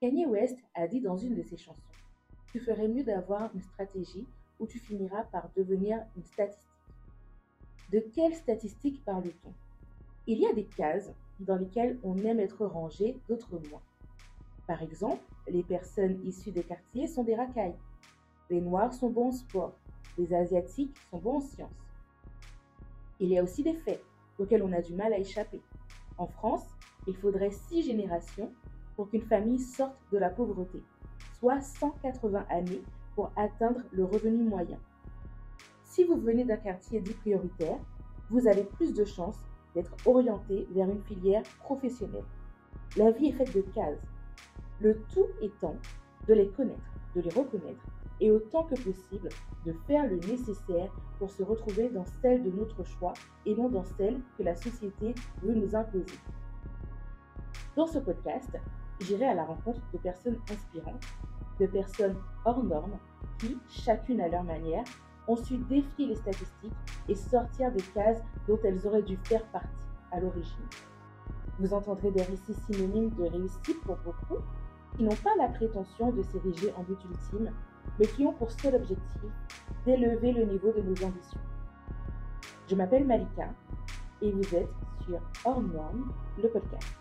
Kanye West a dit dans une de ses chansons Tu ferais mieux d'avoir une stratégie ou tu finiras par devenir une statistique. De quelle statistique parle-t-on? Il y a des cases dans lesquelles on aime être rangé, d'autres moins. Par exemple, les personnes issues des quartiers sont des racailles. Les Noirs sont bons en sport. Les Asiatiques sont bons en sciences. Il y a aussi des faits auxquels on a du mal à échapper. En France, il faudrait six générations pour qu'une famille sorte de la pauvreté, soit 180 années pour atteindre le revenu moyen. Si vous venez d'un quartier dit prioritaire, vous avez plus de chances d'être orienté vers une filière professionnelle. La vie est faite de cases. Le tout étant de les connaître, de les reconnaître et autant que possible de faire le nécessaire pour se retrouver dans celle de notre choix et non dans celle que la société veut nous imposer. Dans ce podcast, j'irai à la rencontre de personnes inspirantes, de personnes hors normes qui, chacune à leur manière, ont su défier les statistiques et sortir des cases dont elles auraient dû faire partie à l'origine. Vous entendrez des récits synonymes de réussite pour beaucoup, qui n'ont pas la prétention de s'ériger en but ultime, mais qui ont pour seul objectif d'élever le niveau de nos ambitions. Je m'appelle Malika et vous êtes sur Hors Norme, le podcast.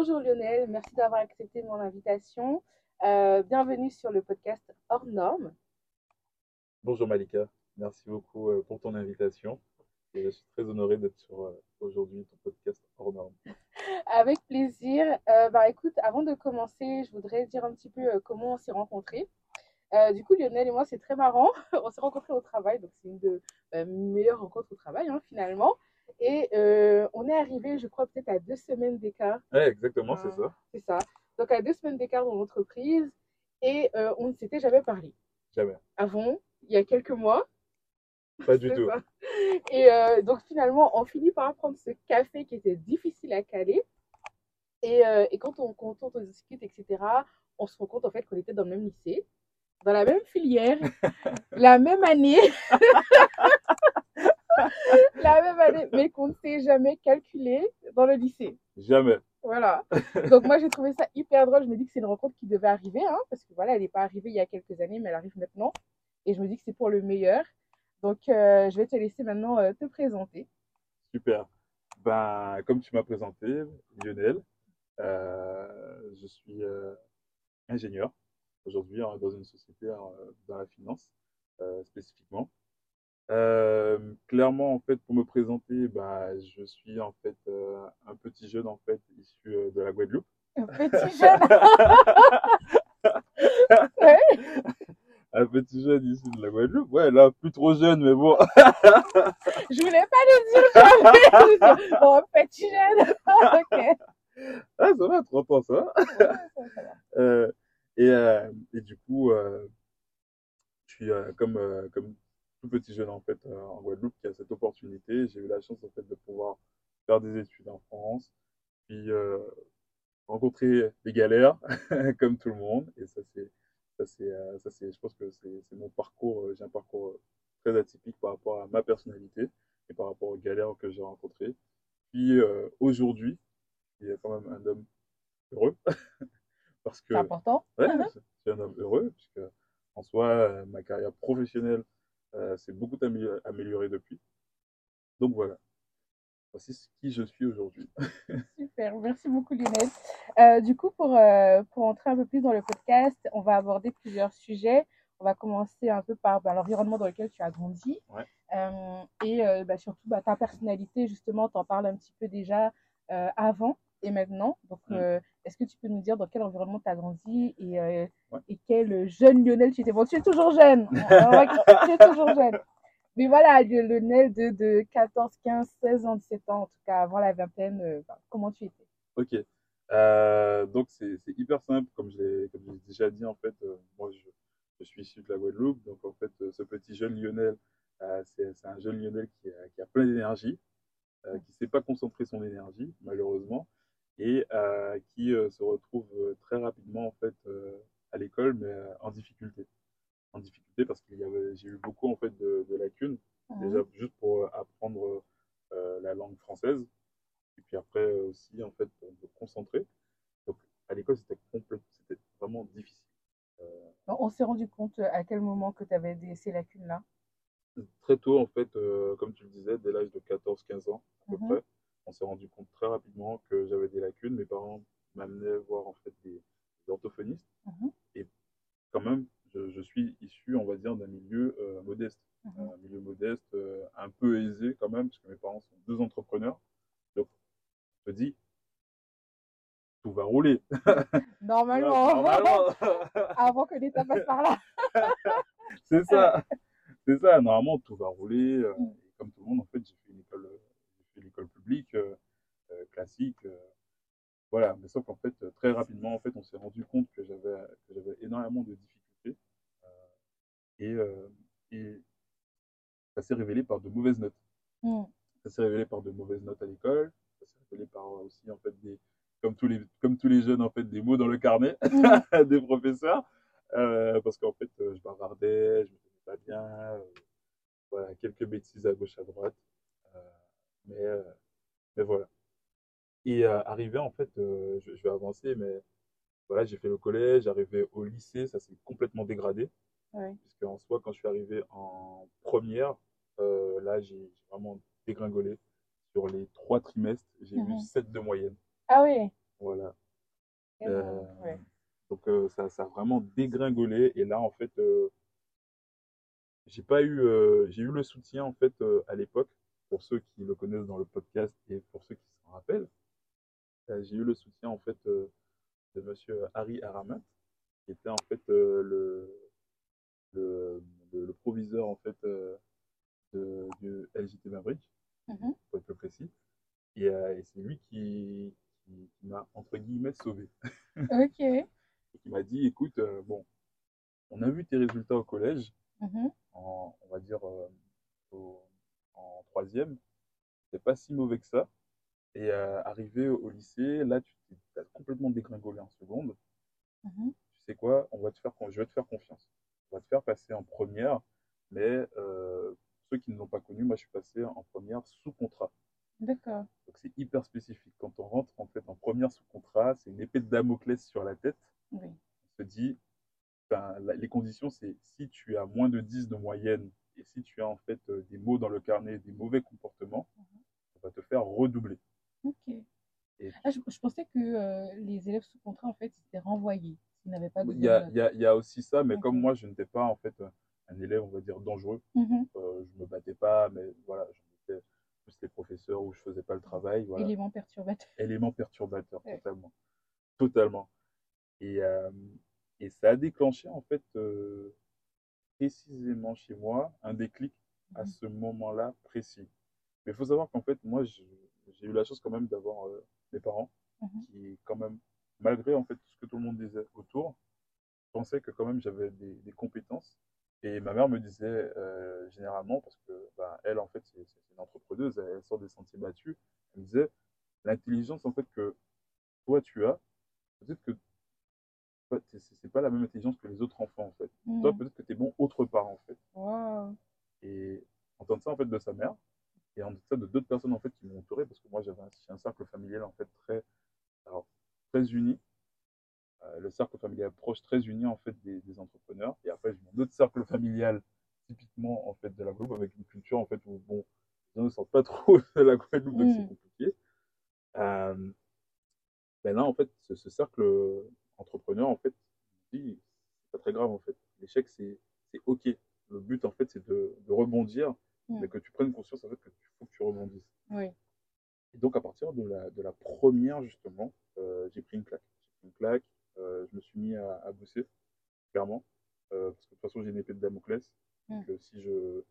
Bonjour Lionel, merci d'avoir accepté mon invitation. Euh, bienvenue sur le podcast Hors Normes. Bonjour Malika, merci beaucoup euh, pour ton invitation. Et je suis très honoré d'être sur euh, aujourd'hui ton podcast Hors Normes. Avec plaisir. bah, écoute, avant de commencer, je voudrais dire un petit peu comment on s'est rencontrés. du coup, Lionel et moi, c'est très marrant. on s'est rencontrés au travail, donc c'est une de mes meilleures rencontres au travail, hein, finalement. Et euh, on est arrivé, je crois, peut-être à deux semaines d'écart. Oui, exactement, c'est ça. C'est ça. Donc, à deux semaines d'écart dans l'entreprise. Et euh, on ne s'était jamais parlé. Jamais. Avant, il y a quelques mois. Pas du tout. Et euh, donc, finalement, on finit par prendre ce café qui était difficile à caler. Et, et quand, on, quand on discute, etc., on se rend compte en fait qu'on était dans le même lycée, dans la même filière, la même année. la même année, mais qu'on ne s'est jamais calculé dans le lycée. Jamais. Voilà. Donc moi j'ai trouvé ça hyper drôle. Je me dis que c'est une rencontre qui devait arriver, hein, parce que voilà, elle n'est pas arrivée il y a quelques années, mais elle arrive maintenant. Et je me dis que c'est pour le meilleur. Donc euh, je vais te laisser maintenant euh, te présenter. Super. Ben, comme tu m'as présenté, Lionel, euh, je suis ingénieur aujourd'hui hein, dans une société dans la finance spécifiquement. Euh, clairement, en fait, pour me présenter, bah, je suis en fait euh, un petit jeune en fait issu euh, de la Guadeloupe. Un petit jeune. Un petit jeune issu de la Guadeloupe. Ouais, là, plus trop jeune, mais bon. je voulais pas le dire jamais. bon, petit jeune. ok. Ah, ça va, 30 ans, ça va. Euh, et, et du coup, je suis comme, comme tout petit jeune en fait euh, en Guadeloupe qui a cette opportunité. J'ai eu la chance en fait de pouvoir faire des études en France, puis euh, rencontrer des galères comme tout le monde. Et ça c'est ça c'est euh, ça c'est je pense que c'est mon parcours. J'ai un parcours très atypique par rapport à ma personnalité et par rapport aux galères que j'ai rencontrées. Puis aujourd'hui, il y a quand même un homme heureux parce que c'est important. Ouais, je suis un homme heureux puisque en soi ma carrière professionnelle c'est euh, beaucoup amélioré depuis. Donc voilà. voici qui je suis aujourd'hui. Super, merci beaucoup Lionel. Euh, du coup, pour, euh, pour entrer un peu plus dans le podcast, on va aborder plusieurs sujets. On va commencer un peu par bah, l'environnement dans lequel tu as grandi. Ouais. Euh, et bah, surtout bah, ta personnalité, justement, tu en parles un petit peu déjà avant et maintenant. Donc, Mm. est-ce que tu peux nous dire dans quel environnement tu as grandi et, et quel jeune Lionel tu étais? Bon, tu es toujours jeune. tu es toujours jeune. Mais voilà, Lionel de, de 14, 15, 16 ans, 17 ans, en tout cas avant la vingtaine, euh, ben, comment tu étais? Ok. Euh, donc c'est hyper simple, comme j'ai déjà dit en fait, euh, moi je, je suis issu de la Guadeloupe, donc en fait euh, ce petit jeune Lionel, euh, c'est un jeune Lionel qui a, qui a plein d'énergie, euh, qui sait pas concentrer son énergie malheureusement, et euh, qui euh, se retrouve euh, très rapidement en fait à l'école, mais en difficulté. En difficulté parce qu'il y avait, j'ai eu beaucoup en fait de, de lacunes, déjà juste pour apprendre la langue française, et puis après aussi en fait me concentrer. Donc à l'école c'était complet, c'était vraiment difficile. On s'est rendu compte à quel moment que tu avais des, ces lacunes-là? Très tôt en fait, euh, comme tu le disais, dès l'âge de 14-15 ans à peu Mhm. près, on s'est rendu compte très rapidement que j'avais des lacunes. Mes parents m'amenaient voir en fait des, des orthophonistes. Mhm. Et quand même, je, je suis issu, on va dire, d'un milieu euh, modeste. Mhm. Un milieu modeste, euh, un peu aisé quand même, parce que mes parents sont deux entrepreneurs. Donc, je te dis, tout va rouler. Normalement, Normalement. avant que l'État passe par là. c'est ça. C'est ça. Normalement, tout va rouler. euh, Mm. et comme tout le monde, en fait, j'ai fait une école, euh, j'ai fait l'école publique, euh, euh, classique. euh, voilà. Mais sauf qu'en fait, très rapidement, en fait, on s'est rendu compte que j'avais, énormément de difficultés. et, et ça s'est révélé par de mauvaises notes. Mm. Ça s'est révélé par de mauvaises notes à l'école. Ça s'est révélé par aussi, en fait, des, comme tous les, comme tous les jeunes, en fait, des mots dans le carnet Mm. des professeurs. Euh, parce qu'en fait, euh, je bavardais, je me faisais pas bien. euh, voilà, quelques bêtises à gauche, à droite. Mais, euh, mais voilà. Et euh, arrivé, en fait, euh, je, je vais avancer, mais voilà, j'ai fait le collège, arrivé au lycée, ça s'est complètement dégradé. Ouais. Puisque en soi, quand je suis arrivé en première, euh, là, j'ai vraiment dégringolé. Sur les trois trimestres, j'ai eu Mhm. 7 de moyenne. Ah oui. Voilà. Euh, ouais. donc euh, ça, ça a vraiment dégringolé. Et là, en fait, j'ai pas eu, j'ai eu le soutien en fait à l'époque pour ceux qui le connaissent dans le podcast et pour ceux qui s'en rappellent. Euh, j'ai eu le soutien en fait euh, de Monsieur Harry Aramat, qui était en fait euh, le, le, le, le proviseur en fait de, LJT Maverick, Mhm. pour être plus précis. Et, et c'est lui qui, qui, qui m'a entre guillemets sauvé. Ok. Qui m'a dit, écoute, bon, on a vu tes résultats au collège, Mhm. en, on va dire euh, au- en troisième, c'est pas si mauvais que ça. Et euh, arrivé au lycée, là, tu as complètement dégringolé en seconde. Mhm. Tu sais quoi, on va te faire, je vais te faire confiance. On va te faire passer en première, mais euh, ceux qui ne l'ont pas connu, moi, je suis passé en première sous contrat. D'accord. Donc c'est hyper spécifique. Quand on rentre en fait en première sous contrat, c'est une épée de Damoclès sur la tête. Oui. On se dit, ben, la- les conditions, c'est si tu as moins de 10 de moyenne si tu as en fait euh, des mots dans le carnet, des mauvais comportements, on va te faire redoubler. Ok. Et Ah, je, je pensais que euh, les élèves sous contrat, en fait, étaient renvoyés. Ils n'avaient pas de il y a, bonne il y a- il y a aussi ça, mais comme moi, je n'étais pas en fait un un élève, on va dire, dangereux. Mhm. euh, je me battais pas, mais voilà, j'en étais plus les professeurs où je faisais pas le travail, voilà. Élément perturbateur. élément perturbateur, Ouais. totalement. Totalement. Et, euh, et ça a déclenché, en fait, euh, précisément chez moi, un déclic à Mhm. ce moment-là précis. Mais il faut savoir qu'en fait, moi, j'ai eu la chance quand même d'avoir euh, mes parents Mhm. qui, quand même, malgré en fait tout ce que tout le monde disait autour, pensaient que quand même j'avais des, des compétences. Et ma mère me disait euh, généralement, parce que bah, elle, en fait, c'est c'est une entrepreneuse, elle, elle sort des sentiers battus, elle me disait l'intelligence en fait que toi tu as, peut-être que toi, t'es- c'est pas la même intelligence que les autres enfants en fait. Toi, Mhm. peut-être que tu es bon autre part en fait. Wow. Et entendre ça en fait de sa mère et entendre ça de d'autres personnes en fait qui m'ont entouré parce que moi j'avais un, un cercle familial en fait très alors, très uni. Euh, le cercle familial proche très uni en fait des, des entrepreneurs et après j'ai mon autre cercle familial typiquement en fait de la groupe avec une culture en fait où bon gens ne sortent pas trop de la Guadeloupe, donc c'est Mm. compliqué. Euh, ben là, en fait, ce, ce cercle entrepreneur, en fait, dit, c'est pas très grave, en fait. L'échec, c'est OK. Le but, en fait, c'est de, de rebondir, Mm. mais que tu prennes conscience, en fait, que tu faut que tu rebondisses. Oui. Et donc, à partir de la, de la première, justement, euh, j'ai pris une claque. J'ai pris une claque, euh, je me suis mis à, à bosser, clairement. Euh, parce que de toute façon, j'ai une épée de Damoclès. Donc, euh, si je,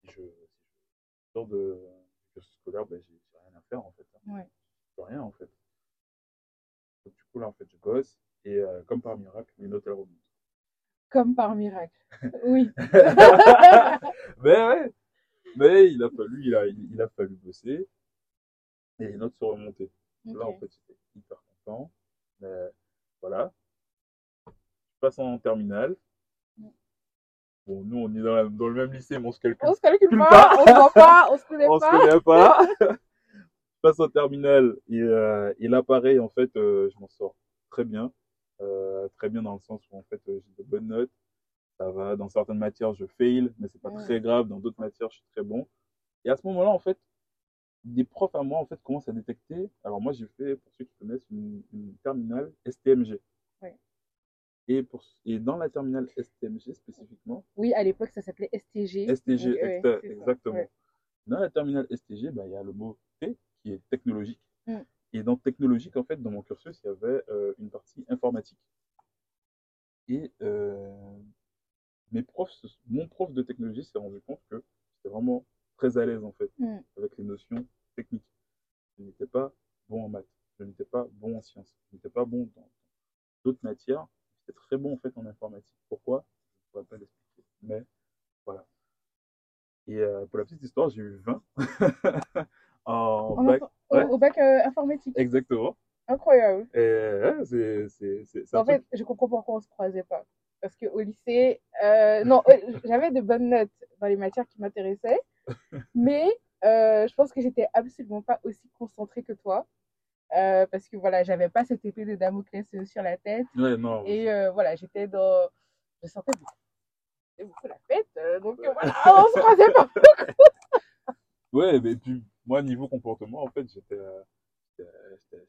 si je, si je sors de du cursus scolaire, ben, j'ai rien à faire, en fait. hein. Ouais. Rien, en fait. Donc, du coup, là, en fait, je bosse. Et euh, comme par miracle, les notes, elles remontent. Comme par miracle. Oui. mais ouais, mais il a fallu, il a, il a fallu bosser et les notes sont remontées. Là, en fait, j'étais hyper content. Mais voilà. Je passe en terminale. Bon, nous, on est dans, la- dans le même lycée, mais on se calcule. On se calcule pas, pas. on se voit pas, on se connaît on se pas. connaît pas. je passe en terminale et, euh, et là, pareil, en fait, euh, je m'en sors très bien. Euh, très bien dans le sens où, en fait, euh, j'ai de bonnes notes. Ça va. Dans certaines matières, je fail, mais c'est pas très grave. Dans d'autres matières, je suis très bon. Et à ce moment-là, en fait, des profs à moi, en fait, commencent à détecter. Alors, moi, j'ai fait, pour ceux qui connaissent, une, une terminale STMG. Ouais. Et, pour, et dans la terminale STMG spécifiquement, Oui, à l'époque, ça s'appelait STG. STG, Donc, ouais, exactement. Ouais. Dans la terminale STG, bah, il y a le mot T qui est technologique. Mm. Et dans technologique, en fait, dans mon cursus, il y avait euh, une partie informatique. Et euh, mes profs, mon prof de technologie s'est rendu compte que j'étais vraiment très à l'aise, en fait, Mm. avec les notions techniques. Je n'étais pas bon en maths, je n'étais pas bon en sciences, je n'étais pas bon dans d'autres matières. J'étais très bon, en fait, en informatique. Pourquoi? Je ne pourrais pas l'expliquer. Mais voilà. Et euh, pour la petite histoire, j'ai eu 20 en En bac. Au, bac euh, informatique. Exactement. Incroyable. Et ouais, c'est c'est- c'est- c'est un En truc- fait, je comprends pourquoi on se croisait pas. Parce qu'au lycée, euh, non, j'avais de bonnes notes dans les matières qui m'intéressaient, mais euh, je pense que j'étais absolument pas aussi concentrée que toi. Euh, parce que voilà, j'avais pas cette épée de Damoclès sur la tête. Ouais, non. Et voilà, j'étais dans. Je sentais beaucoup, beaucoup la fête. donc voilà, on se croisait pas. Ouais, mais puis moi, niveau comportement, en fait, j'étais euh,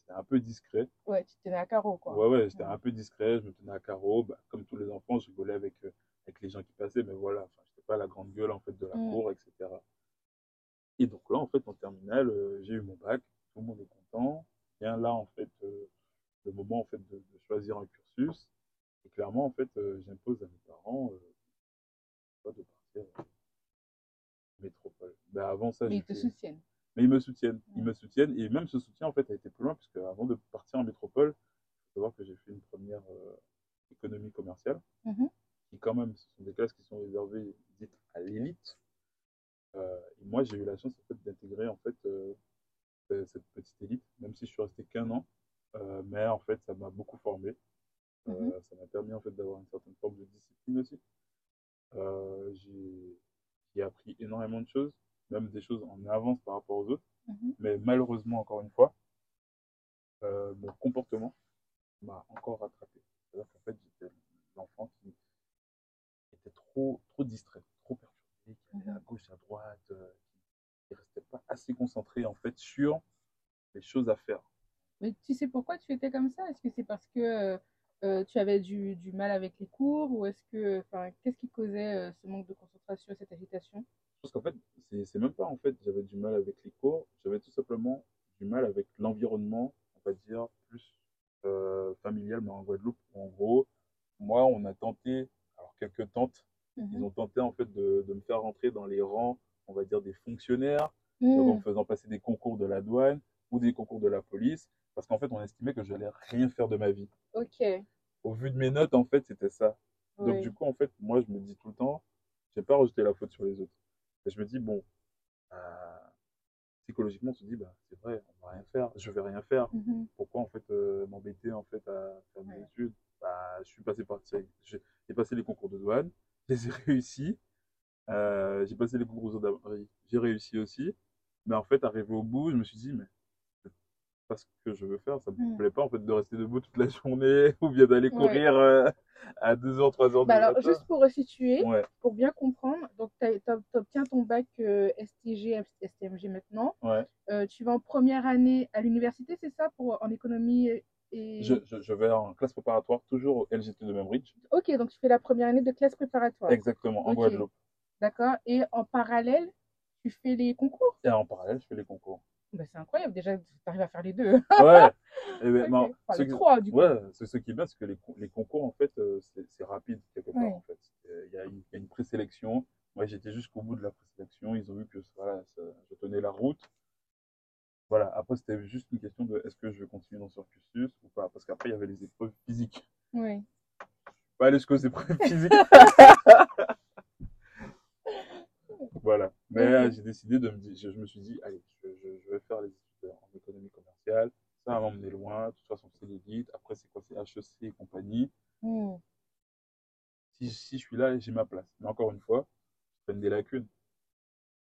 un peu discret. Ouais, tu tenais à carreau, quoi. Ouais, ouais, j'étais un peu discret, je me tenais à carreau. Bah, comme tous les enfants, je rigolais avec, euh, avec les gens qui passaient, mais voilà, enfin, j'étais pas la grande gueule, en fait, de la Mm. cour, etc. Et donc là, en fait, en terminale, euh, j'ai eu mon bac, tout le monde est content. Vient là, en fait, euh, le moment, en fait, de, de choisir un cursus. Et clairement, en fait, euh, j'impose à mes parents pas de partir en métropole. Ben, avant ça, Mais ils te fait- soutiennent. Mais ils me soutiennent. Ils Mm. me soutiennent. Et même ce soutien, en fait, a été plus loin, puisque avant de partir en métropole, il faut savoir que j'ai fait une première euh, économie commerciale, Mhm. qui, quand même, ce sont des classes qui sont réservées, dites, à l'élite. Euh, et moi, j'ai eu la chance, en fait, d'intégrer, en fait, euh, ce- cette petite élite, même si je suis resté qu'un an. Euh, mais, en fait, ça m'a beaucoup formé. Euh, Mhm. Ça m'a permis, en fait, d'avoir une certaine forme de discipline aussi. Euh, j'ai appris énormément de choses, même des choses en avance par rapport aux autres. Mhm. Mais malheureusement, encore une fois, euh, mon comportement m'a encore rattrapé. C'est-à-dire qu'en fait, j'étais l'enfant qui était trop, trop distrait, trop perturbé, qui allait à Mhm. gauche, à droite, euh, qui ne restait pas assez concentré en fait sur les choses à faire. Mais tu sais pourquoi tu étais comme ça? Est-ce que c'est parce que euh, euh, tu avais du, du mal avec les cours? Ou est-ce que, qu'est-ce qui causait ce manque de concentration, cette agitation? C'est même pas en fait, j'avais du mal avec les cours, j'avais tout simplement du mal avec l'environnement, on va dire, plus euh, familial, mais en Guadeloupe. En gros, moi, on a tenté, alors quelques tantes, ils Mhm. ont tenté en fait de, de me faire rentrer dans les rangs, on va dire, des fonctionnaires, donc en me faisant passer des concours de la douane ou des concours de la police, parce qu'en fait, on estimait que je n'allais rien faire de ma vie. Ok. Au vu de mes notes, en fait, c'était ça. Donc du coup, en fait, moi, je me dis tout le temps, je vais pas rejeter la faute sur les autres. Et je me dis, bon, psychologiquement, tu te dis, bah, c'est vrai, on va rien faire, je vais rien faire. Mhm. Pourquoi, en fait, euh, m'embêter, en fait, à faire mes Ouais. études? Bah, Je suis passé par, j'ai j'ai passé les concours de douane, je les ai réussis. Euh, j'ai passé les concours gendarmerie, j'ai réussi aussi. Mais en fait, arrivé au bout, je me suis dit, mais c'est pas ce que je veux faire. Ça me Mm. plaît pas en fait de rester debout toute la journée ou bien d'aller Ouais. courir euh, à 2h, 3h Bah alors, matin. juste pour resituer, Ouais, pour bien comprendre, donc tu obtiens ton bac euh, STG, STMG maintenant. ouais. Euh, tu vas en première année à l'université, c'est ça, pour en économie et... Je, je, je vais en classe préparatoire, toujours au LGT de Membridge. Ok, donc tu fais la première année de classe préparatoire. Exactement, en. Guadeloupe. D'accord. Et en parallèle, tu fais les concours? Et en parallèle, je fais les concours. Bah, c'est incroyable, déjà, tu arrives à faire les deux. Ouais. Et ben, Enfin, ce les qui- trois, du coup. Ouais, c'est ce qui est bien, c'est que les, con- les concours, en fait, euh, c'est rapide, quelque part, Ouais. en fait. Euh, Il y, a une- une présélection. Moi, j'étais jusqu'au bout de la présélection. Ils ont vu que voilà, ça- je tenais la route. Voilà, après, c'était juste une question de est-ce que je vais continuer dans ce cursus ou pas? Parce qu'après, il y avait les épreuves physiques. Oui. Pas aller jusqu'aux épreuves physiques. voilà. Mais euh, j'ai décidé de me dire, je, je me suis dit, allez, je, je- je vais faire les études en économie commerciale. Ça va m'emmener loin. De toute façon, c'est l'élite. Après, c'est quoi? C'est HEC et compagnie. Hmm. Si, si je suis là, j'ai ma place. Mais encore une fois, je prenne des lacunes.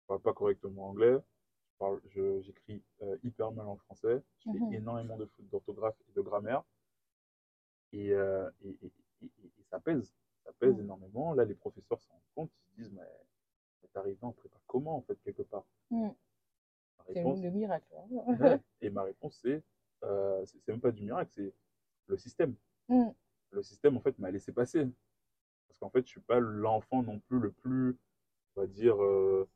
Je parle pas correctement anglais. J'écris euh, hyper mal en français. Je fais Mhm. énormément de fautes d'orthographe et de grammaire. Et, euh, et, et- et- et- et ça pèse. Ça pèse Mhm. énormément. Là, les professeurs s'en rendent compte. Ils se disent, mais, t'es arrivé en prépa comment, en fait, quelque part Hmm. C'est le miracle. hein. Ouais. Et ma réponse, c'est, euh, c'est c'est même pas du miracle, c'est le système. Hmm. Le système, en fait, m'a laissé passer. Parce qu'en fait, je suis pas l'enfant non plus le plus, on va dire, euh,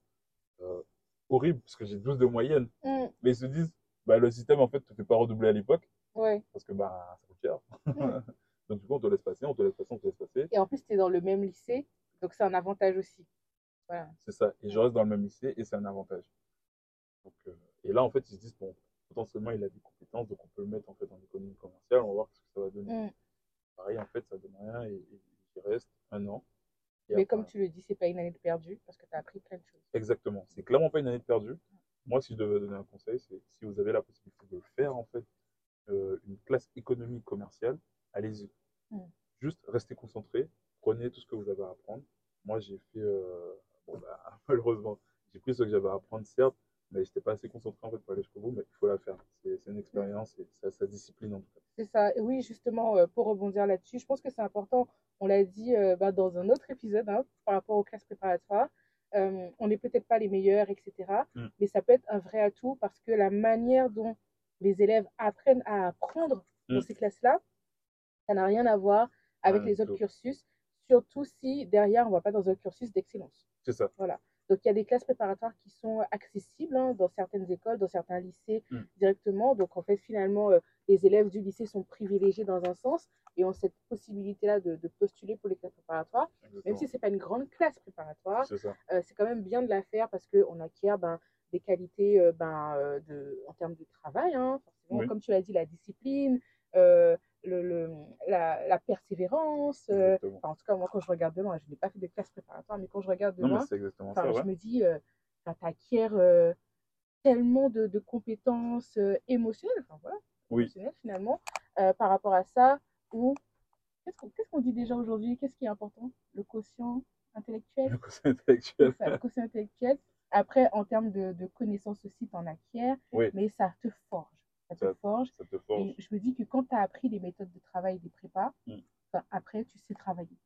euh, horrible, parce que j'ai 12 de moyenne. Hmm. Mais ils se disent, bah, le système, en fait, te fait pas redoubler à l'époque, Ouais. parce que bah, ça coûte cher. Donc, du coup, on te laisse passer, on te laisse passer, on te laisse passer. Et en plus, tu es dans le même lycée, donc c'est un avantage aussi. Voilà. C'est ça. Et je reste dans le même lycée, et c'est un avantage. Donc, euh, et là, en fait, ils se disent, bon, potentiellement, il a des compétences, donc on peut le mettre, en fait, en économie commerciale, on va voir ce que ça va donner. Hmm. Pareil, en fait, ça donne rien et, et j'y reste un an. Mais après- comme tu le dis, c'est pas une année de perdu parce que tu as appris plein de choses. Exactement. C'est clairement pas une année de perdue. Moi, si je devais donner un conseil, c'est si vous avez la possibilité de faire, en fait, euh, une classe économique commerciale, allez-y. Mm. Juste restez concentré, prenez tout ce que vous avez à apprendre. Moi, j'ai fait, euh, bon, bah, malheureusement, j'ai pris ce que j'avais à apprendre, certes, mais je n'étais pas assez concentré en fait pour aller jusqu'au bout, mais il faut la faire. C'est une expérience et ça, ça discipline en tout cas. C'est ça. Oui, justement, euh, pour rebondir là-dessus, je pense que c'est important. On l'a dit euh, bah, dans un autre épisode hein, par rapport aux classes préparatoires. Euh, on n'est peut-être pas les meilleurs, etc. Mm. Mais ça peut être un vrai atout parce que la manière dont les élèves apprennent à apprendre dans Mm. ces classes-là, ça n'a rien à voir avec les autres cursus, surtout si derrière on ne va pas dans un cursus d'excellence. C'est ça. Donc il y a des classes préparatoires qui sont accessibles hein, dans certaines écoles, dans certains lycées Mm. directement. Donc en fait finalement euh, les élèves du lycée sont privilégiés dans un sens et ont cette possibilité-là de, de postuler pour les classes préparatoires. Même si c'est pas une grande classe préparatoire, C'est euh, c'est quand même bien de la faire parce qu'on acquiert ben, des qualités euh, ben, euh, de, en termes de travail, hein, forcément, Oui. comme tu l'as dit, la discipline, euh, le, le- la, la persévérance. euh, enfin, en tout cas, moi, quand je regarde de loin, je n'ai pas fait de classe préparatoire, mais quand je regarde de Non, loin, je me dis, euh, tu acquiers euh, tellement de, de compétences euh, émotionnelles, enfin, voilà, Oui. émotionnelles finalement, par rapport à ça, ou qu'est-ce qu'on qu'est-ce qu'on dit déjà aujourd'hui? Qu'est-ce qui est important? Le quotient intellectuel? Le conseil intellectuel. c'est ça, le quotient intellectuel. Après, en termes de, de connaissances aussi, tu en acquiers, Oui. mais ça te forge. Ça te Ça- forge. Ça te forge. Et je me dis que quand tu as appris les méthodes de travail des prépas, Mm. ben, après, tu sais travailler.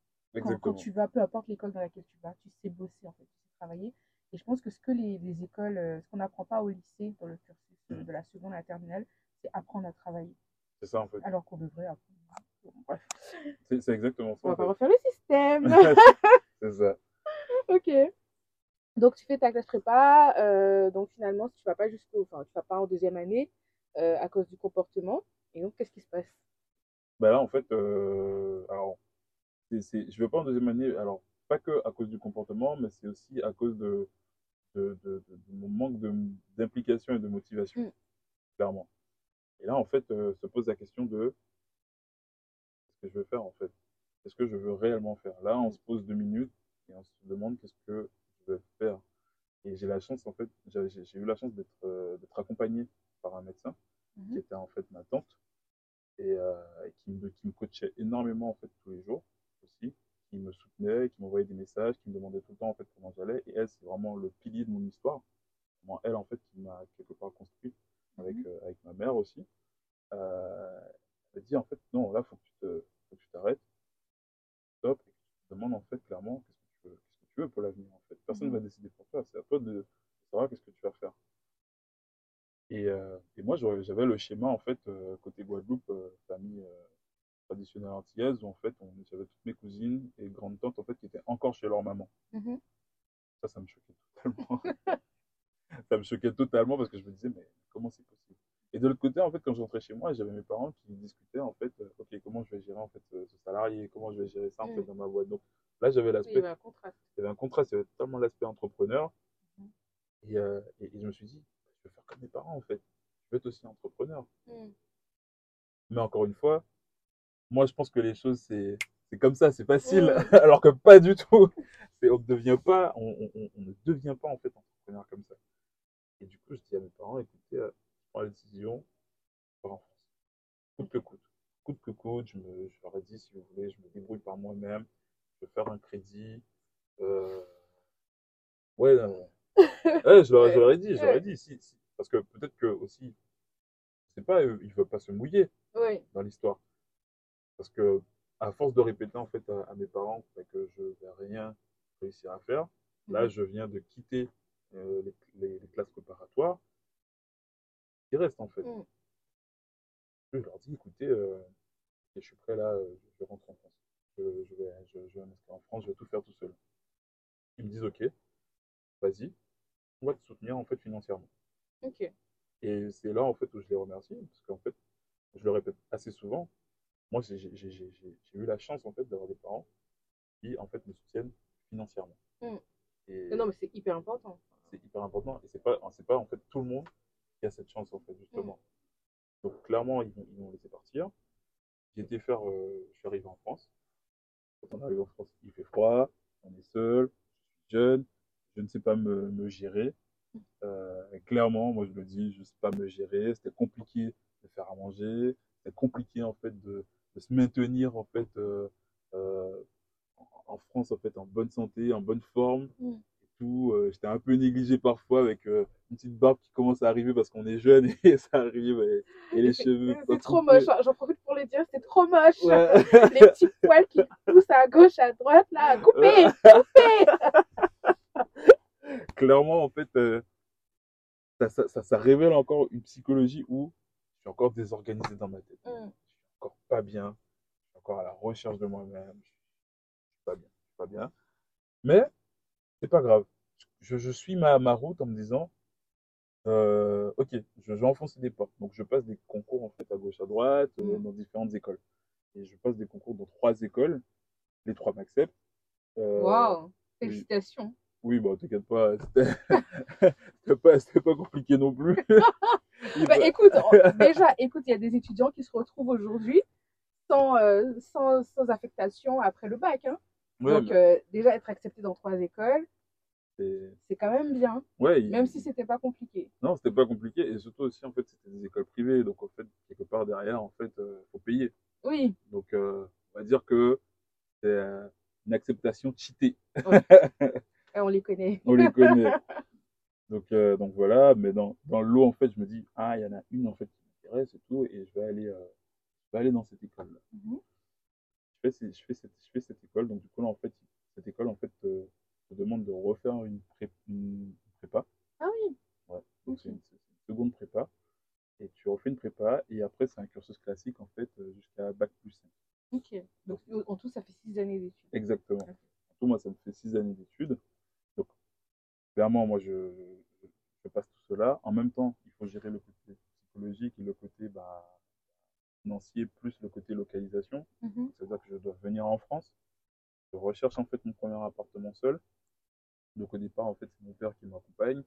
Quand, tu vas, peu importe l'école dans laquelle tu vas, tu sais bosser, en fait, tu sais travailler. Et je pense que ce que les, les écoles, euh, ce qu'on n'apprend pas au lycée, dans le cursus euh, Mm. de la seconde à la terminale, c'est apprendre à travailler. C'est ça, en fait. Alors qu'on devrait apprendre. Bref, C'est exactement ça. on va pas refaire le système. C'est ça. Ok. Donc tu fais ta classe prépa, euh, donc finalement tu vas pas jusqu'au, enfin tu vas pas en deuxième année euh, à cause du comportement. Et donc qu'est-ce qui se passe? Bah là, en fait, euh, alors, je vais pas en deuxième année, alors, pas que à cause du comportement, mais c'est aussi à cause de, de, de, de- de mon manque d'implication et de motivation, Mm. clairement. Et là, en fait, euh, se pose la question de qu'est-ce que je veux faire, en fait? Qu'est-ce que je veux réellement faire? Là, on se pose deux minutes et on se demande qu'est-ce que je veux faire. Et j'ai la chance, en fait, j'ai, eu la chance d'être, accompagné par un médecin était en fait ma tante et euh, qui, me, qui me coachait énormément en fait tous les jours aussi, qui me soutenait, qui m'envoyait des messages, qui me demandait tout le temps en fait comment j'allais. Et elle, c'est vraiment le pilier de mon histoire. Moi, elle en fait qui m'a quelque part construit avec, Mhm. euh, avec ma mère aussi. euh, elle m'a dit en fait, non, là, faut que tu t'arrêtes, stop, et que tu te demandes en fait clairement qu'est-ce que tu veux, qu'est-ce que tu veux pour l'avenir en fait. Personne ne va décider pour toi, c'est à toi de savoir qu'est-ce que tu vas faire. Et, euh, et moi, j'avais le schéma en fait euh, côté Guadeloupe, euh, famille euh, traditionnelle antillaise, où en fait, on j'avais toutes mes cousines et grandes tantes en fait qui étaient encore chez leur maman. Mhm. Ça, ça me choquait totalement. ça me choquait totalement parce que je me disais, mais comment c'est possible? Et de l'autre côté, en fait, quand je rentrais chez moi, j'avais mes parents qui discutaient, en fait, euh, ok, comment je vais gérer, en fait, ce, ce salarié, comment je vais gérer ça, en fait, Mm. dans ma boîte? Donc là, j'avais Oui, il y l'aspect, avait un contraste. il y avait un contraste, il y avait totalement l'aspect entrepreneur. Mhm. Et, euh, et, et je me suis dit, je vais faire comme mes parents, en fait. Être aussi entrepreneur. Mm. Mais encore une fois, moi, je pense que les choses, c'est c'est comme ça, c'est facile, Mm. alors que pas du tout. C'est- On ne devient pas, on, on- on- on ne devient pas en fait entrepreneur comme ça. Et du coup, je dis à mes parents, écoutez, euh, je prends la décision, je en France. Coûte que coûte. Coûte que coûte, je, me, je leur ai dit, si vous voulez, je me débrouille par moi-même, je vais faire un crédit. Euh... Ouais, non, non. Ouais, je, leur, je leur ai dit, je leur ai dit, si, si. Parce que peut-être que aussi, pas, eux, ils ne veulent pas se mouiller Oui. dans l'histoire. Parce que, à force de répéter en fait à, à mes parents bah, que je vais rien réussir à faire, là, Mhm. je viens de quitter euh, les, les- les classes préparatoires. Il reste en fait. Mm. Je leur dis, écoutez, euh, je suis prêt là, euh, je rentre en France. Je, je vais, je, je vais en France, je vais tout faire tout seul. Ils me disent, ok, vas-y, on va te soutenir en fait financièrement. Ok. Et c'est là en fait où je les remercie, parce qu'en fait, je le répète assez souvent, moi j'ai eu la chance en fait d'avoir des parents qui en fait me soutiennent financièrement. Mm. Et Non, mais c'est hyper important. c'est hyper important et c'est pas pas en fait tout le monde qui a cette chance en fait justement. Donc clairement ils m'ont ils m'ont laissé partir. J'ai été faire, euh, je suis arrivé en France. Quand on arrive en France, il fait froid, on est seul, je suis jeune, je ne sais pas me, me gérer. Euh, clairement, moi je me dis, je ne sais pas me gérer. C'était compliqué de faire à manger, c'était compliqué en fait de, de se maintenir en fait euh, euh, en, France en fait en bonne santé, en bonne forme Mm. et tout. Euh, J'étais un peu négligé parfois avec euh, une petite barbe qui commence à arriver parce qu'on est jeune et ça arrive et, et les cheveux. C'est trop coupés. moche, hein. j'en profite pour le dire, c'est trop moche. Ouais. Les petits poils qui poussent à gauche, à droite, là, coupez, coupez. Clairement, en fait, euh, ça, ça, ça, ça révèle encore une psychologie où je suis encore désorganisé dans ma tête. Mm. Je suis encore pas bien. Je suis encore à la recherche de moi-même. Je suis pas bien. Je suis pas bien. Mais c'est pas grave. Je, je suis ma, ma route en me disant, euh, ok, je, vais enfoncer des portes. Donc je passe des concours en fait à gauche, à droite, euh, Mm. dans différentes écoles. Et je passe des concours dans trois écoles. Les trois m'acceptent. Waouh, félicitations. Oui, bon, t'inquiète pas, c'était pas, pas compliqué non plus. Bah, écoute, déjà, écoute, il y a des étudiants qui se retrouvent aujourd'hui sans, euh, sans, sans affectation après le bac. Hein. Ouais, Donc, mais euh, déjà, être accepté dans trois écoles, c'est- quand même bien, ouais, il- même si c'était pas compliqué. non, c'était pas compliqué et surtout aussi en fait c'était des écoles privées, donc en fait quelque part derrière en fait euh, faut payer. Oui, Donc euh, on va dire que c'est une acceptation cheatée, et on les connaît. on les connaît. Donc euh, donc voilà, mais dans dans l'eau en fait je me dis ah il y en a une en fait qui m'intéresse et tout et je vais aller euh, je vais aller dans cette école là. Mhm. je fais, je, fais cette, je fais cette école, donc du coup là en fait, cette école en fait te, te demande de refaire une, pré- une prépa. Ah oui, Ouais. Donc c'est une, seconde prépa. Et tu refais une prépa et après c'est un cursus classique en fait euh, jusqu'à bac plus 5. ok. Donc, en tout, ça fait six années d'études. Exactement. En tout, moi ça me fait six années d'études. Clairement moi je, passe tout cela. En même temps, il faut gérer le côté psychologique et le côté bah, financier plus le côté localisation. Mhm. C'est-à-dire que je dois venir en France. Je recherche en fait mon premier appartement seul. Donc au départ, en fait, c'est mon père qui m'accompagne.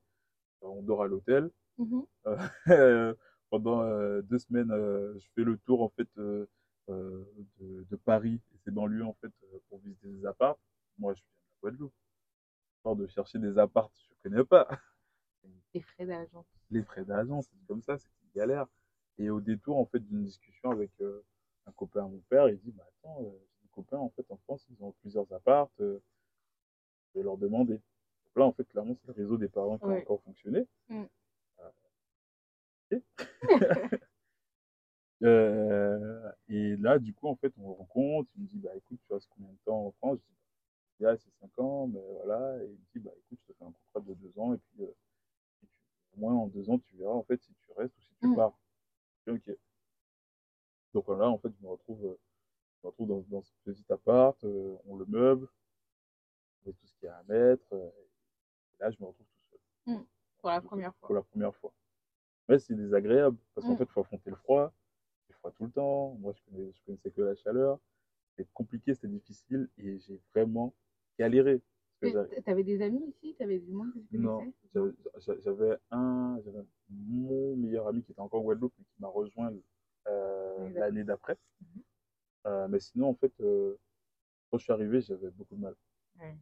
Euh, On dort à l'hôtel. Mhm. Euh, Pendant euh, deux semaines, euh, je fais le tour en fait de, de Paris et ses banlieues en fait pour visiter des apparts. Moi, je viens de la Guadeloupe. De chercher des apparts, je connais pas. Les frais d'agence. Les frais d'agence, c'est comme ça, c'est une galère. Et au détour en fait d'une discussion avec euh, un copain à mon père, il dit bah attends, euh, des copains en fait en France, ils ont plusieurs apparts, euh, je vais leur demander. Donc là en fait clairement c'est le réseau des parents qui Ouais. a encore fonctionné. Mm. Euh, et là, du coup, en fait, on rencontre. Il me dit, bah écoute, tu restes combien de temps en France? Je dis, bah, c'est 5 ans, mais voilà. Et il me dit, bah écoute, je te fais un contrat de 2 ans. Et puis, euh, et tu- au moins en 2 ans, tu verras en fait si tu restes ou si tu Mm. pars. Ok. Donc là, en fait, je me retrouve, euh, je me retrouve dans, dans ce petit appart. euh, on le meuble, on met tout ce qu'il y a à mettre. euh, et là, je me retrouve tout seul Pour la première fois. pour la première fois. Mais c'est désagréable parce qu'en Mm. fait, il faut affronter le froid. Il froid tout le temps. Moi, je, connais, je connaissais que la chaleur. C'était compliqué, c'était difficile et j'ai vraiment galéré. Et T'avais des amis ici T'avais du monde tu non, j'avais- j'a- j'avais un, j'avais mon meilleur ami qui était encore en Guadeloupe et qui m'a rejoint euh, l'année d'après. Mhm. Euh, mais sinon, en fait, euh, quand je suis arrivé, j'avais beaucoup de mal. Ouais.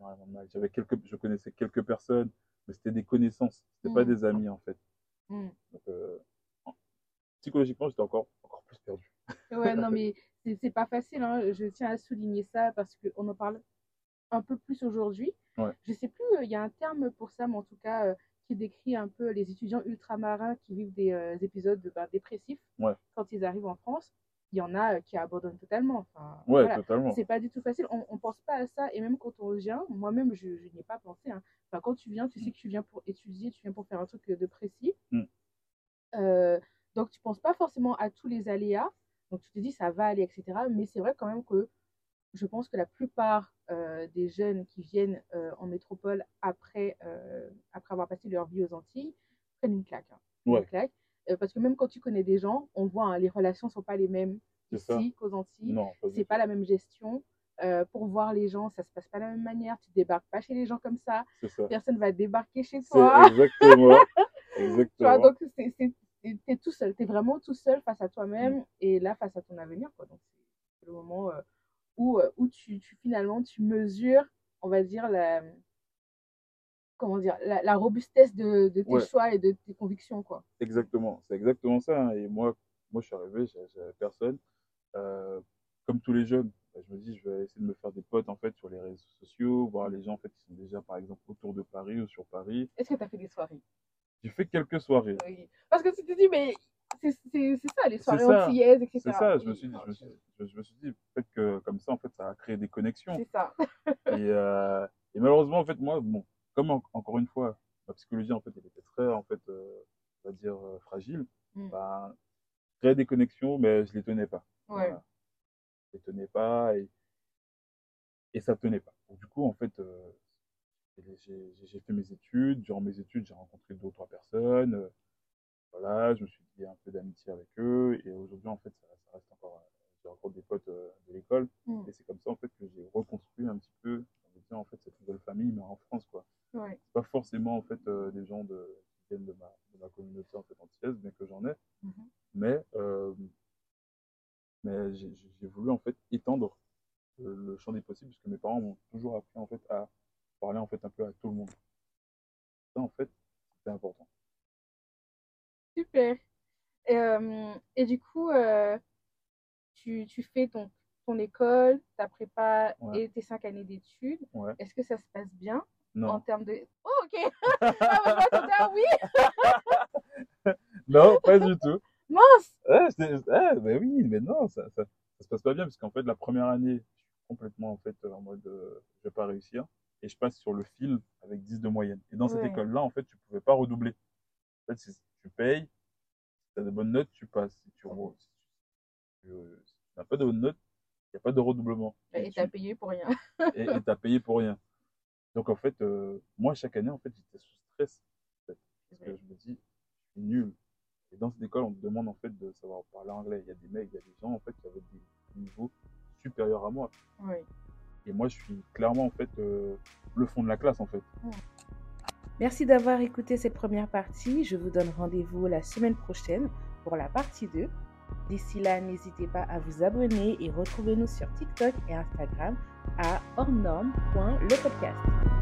Mal. J'avais quelques, je connaissais quelques personnes, mais c'était des connaissances, c'était pas Mhm. des amis en fait. Mm. Donc, psychologiquement, j'étais encore, encore plus perdu. Ouais, non, mais c'est c'est pas facile. hein. Je tiens à souligner ça parce qu'on en parle un peu plus aujourd'hui. Ouais. Je sais plus, euh, il y a un terme pour ça, mais en tout cas, euh, qui décrit un peu les étudiants ultramarins qui vivent des euh, épisodes ben, dépressifs Ouais. quand ils arrivent en France. Il y en a qui abandonnent totalement. Enfin, Ouais, voilà. totalement. C'est pas du tout facile. On, on pense pas à ça. Et même quand on vient, moi-même, je, je n'y ai pas pensé. hein. Enfin, quand tu viens, tu sais que tu viens pour étudier, tu viens pour faire un truc de précis. Mm. Donc, tu penses pas forcément à tous les aléas. Donc, tu te dis, ça va aller, etc. Mais c'est vrai quand même que je pense que la plupart euh, des jeunes qui viennent euh, en métropole après, euh, après avoir passé leur vie aux Antilles prennent une claque. hein. Une claque. Parce que même quand tu connais des gens, on voit, hein, les relations sont pas les mêmes ici qu'aux Antilles c'est pas la même gestion. Pour voir les gens, ça se passe pas de la même manière. Tu débarques pas chez les gens comme ça. Ça. Personne va débarquer chez toi. exactement. Tu exactement. donc t'es- t'es tout seul. T'es vraiment tout seul face à toi-même et là face à ton avenir. Quoi. Donc c'est le moment où, euh, où tu, tu finalement tu mesures, on va dire la comment dire la, la robustesse de, de tes Ouais. choix et de tes convictions quoi. Exactement, c'est exactement ça. hein. Et moi, moi, je suis arrivé, j'avais j'avais personne. Euh, comme tous les jeunes, bah, je me dis, je vais essayer de me faire des potes en fait sur les réseaux sociaux, voir les gens en fait qui sont déjà par exemple autour de Paris ou sur Paris. Est-ce que tu as fait des soirées? J'ai fait quelques soirées. Oui. Parce que tu te dis mais c'est, ça les soirées antillaises etc. C'est ça. Je me suis dit, je me suis, je, je me suis dit, peut-être que comme ça en fait, ça a créé des connexions. C'est ça. Et, euh, et malheureusement en fait, moi, bon, comme en- encore une fois, ma psychologie en fait, elle était très en fait, euh, on va dire euh, fragile. Mm. Bah, créais des connexions, mais je les tenais pas. Ouais. Voilà. Je les tenais pas et, et ça tenait pas. Donc, du coup, en fait, j'ai j'ai fait mes études. Durant mes études, j'ai rencontré deux ou trois personnes. Voilà, je me suis lié un peu d'amitié avec eux. Et aujourd'hui, en fait, ça, ça reste encore. euh, J'ai encore des potes euh, de l'école. Mm. Et c'est comme ça, en fait, que j'ai reconstruit un petit peu, en fait, cette nouvelle famille, mais en France, quoi. Ouais. C'est pas forcément, en fait, euh, des gens de, qui viennent de ma, de ma communauté, en fait, antillaise, bien que j'en ai Mhm. mais, euh, mais j'ai voulu en fait étendre le, le champ des possibles parce que mes parents m'ont toujours appris en fait à parler en fait un peu à tout le monde. Ça en fait c'était important. Super. Euh, et du coup, euh, tu, tu fais ton, ton école, ta prépa Ouais. et tes cinq années d'études. Ouais. Est-ce que ça se passe bien en termes de... Oh, ok. ah, bah, oui. non, pas du tout. Mince. Mais oui, mais non, ça, ça, ça se passe pas bien parce qu'en fait la première année, je suis complètement en fait en mode euh, je vais pas réussir et je passe sur le fil avec 10 de moyenne. Et dans cette école-là, en fait, tu pouvais pas redoubler. En fait, tu payes, si tu as de bonnes notes, tu passes. Si tu re- si tu euh, si tu n'as pas de bonnes notes, il n'y a pas de redoublement. Et tu- t'as payé pour rien. et et t'as payé pour rien. Donc en fait, euh, moi chaque année, en fait, j'étais sous stress. en fait, parce que je me dis, je suis nul. Et dans cette école, on te demande en fait de savoir parler anglais. Il y a des mecs, il y a des gens en fait qui avaient des niveaux supérieurs à moi. Oui. Et moi, je suis clairement en fait euh, le fond de la classe en fait. Merci d'avoir écouté cette première partie. Je vous donne rendez-vous la semaine prochaine pour la partie 2. D'ici là, n'hésitez pas à vous abonner et retrouvez-nous sur TikTok et Instagram à hors-norme.lepodcast.